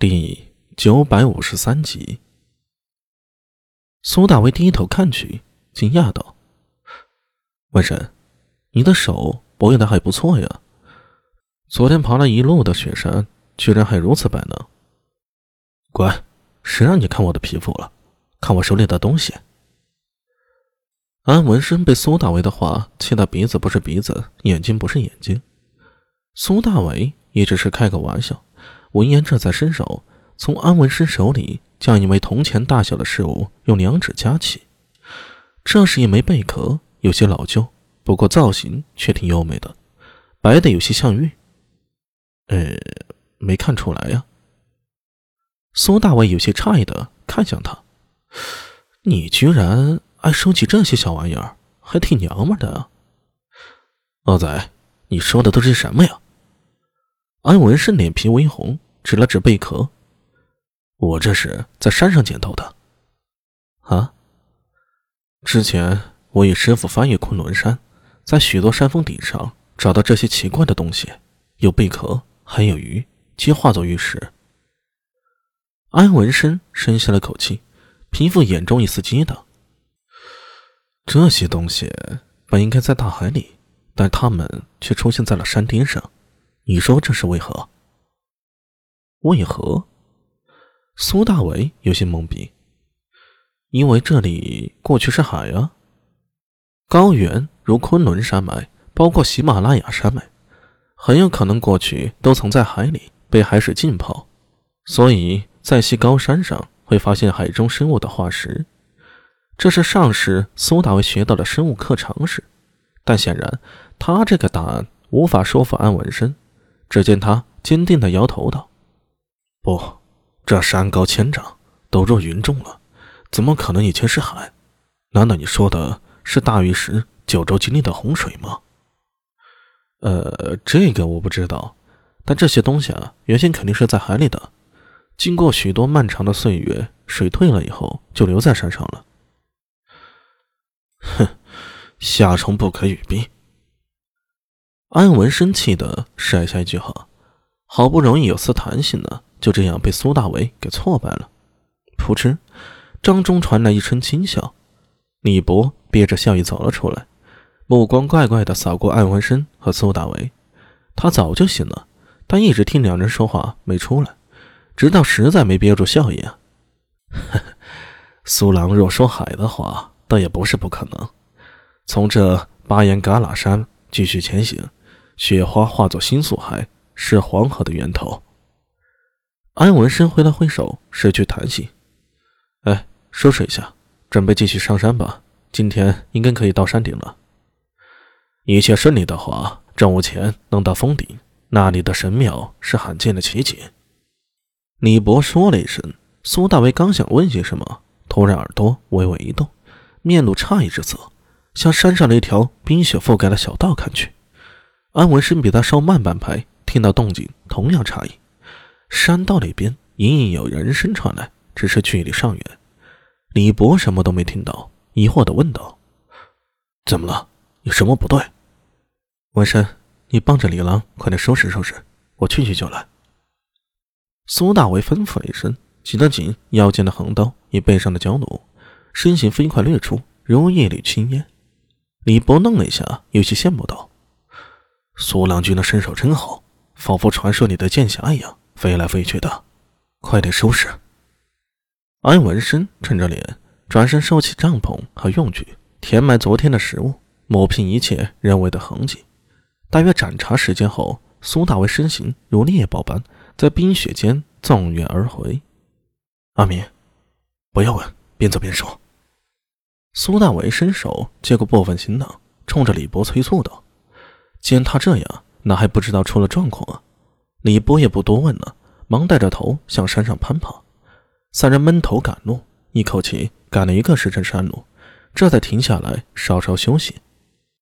第九百五十三集，苏大为低头看去，惊讶道：“文神，你的手保养的还不错呀。昨天爬了一路的雪山，居然还如此白嫩。滚！谁让你看我的皮肤了？看我手里的东西。”安文生被苏大为的话气得鼻子不是鼻子，眼睛不是眼睛。苏大为也只是开个玩笑。闻言，这才伸手从安文生手里将一枚铜钱大小的事物用两指夹起。这是一枚贝壳，有些老旧，不过造型却挺优美的，白的有些像玉。呃，没看出来呀。苏大伟有些诧异的看向他：“你居然爱收集这些小玩意儿，还挺娘们的啊！”二仔，你说的都是什么呀？安文生脸皮微红，指了指贝壳：“我这是在山上捡到的。”啊！之前我与师傅翻越昆仑山，在许多山峰顶上找到这些奇怪的东西，有贝壳，还有鱼，皆化作玉石。安文生深吸了口气，皮肤眼中一丝激荡：“这些东西本应该在大海里，但它们却出现在了山巅上。”你说这是为何？为何？苏大伟有些懵逼。因为这里过去是海啊，高原如昆仑山脉，包括喜马拉雅山脉，很有可能过去都曾在海里被海水浸泡，所以在西高山上会发现海中生物的化石。这是上世苏大伟学到的生物课常识，但显然他这个答案无法说服安文生。只见他坚定的摇头道：“不，这山高千丈，都入云中了，怎么可能以前是海？难道你说的是大禹时九州经历的洪水吗？”“呃，这个我不知道，但这些东西啊，原先肯定是在海里的，经过许多漫长的岁月，水退了以后，就留在山上了。”“哼，夏虫不可语冰。”安文生气的甩下一句话，好不容易有丝弹性呢，就这样被苏大为给挫败了。噗嗤，张中传来一声轻笑，李博憋着笑意走了出来，目光怪怪的扫过艾文生和苏大为。他早就醒了，但一直听两人说话没出来，直到实在没憋住笑意啊。苏郎若说海的话，倒也不是不可能。从这巴颜嘎喇山继续前行。雪花化作新宿海，是黄河的源头。安文生挥了挥手，失去弹性。哎，收拾一下，准备继续上山吧。今天应该可以到山顶了。一切顺利的话，正午前能到峰顶。那里的神庙是罕见的奇景。李博说了一声。苏大为刚想问些什么，突然耳朵微微一动，面露诧异之色，向山上的一条冰雪覆盖的小道看去。安文生比他稍慢半拍，听到动静同样诧异。山道里边隐隐有人声传来，只是距离尚远。李博什么都没听到，疑惑地问道：“怎么了？有什么不对？”文生，你帮着李郎快点收拾收拾，我去去就来。苏大为吩咐了一声，紧了紧腰间的横刀与背上的焦弩，身形飞快掠出，如一缕青烟。李博愣了一下，有些羡慕道。苏郎君的身手真好，仿佛传说里的剑侠一样，飞来飞去的。快点收拾！安文生沉着脸，转身收起帐篷和用具，填埋昨天的食物，抹平一切人为的痕迹。大约盏茶时间后，苏大为身形如猎豹般在冰雪间纵跃而回。阿明，不要问，边走边说。苏大为伸手接过部分行囊，冲着李博催促道。见他这样，哪还不知道出了状况啊？李波也不多问了，忙带着头向山上攀爬。三人闷头赶路，一口气赶了一个时辰山路，这才停下来稍稍休息。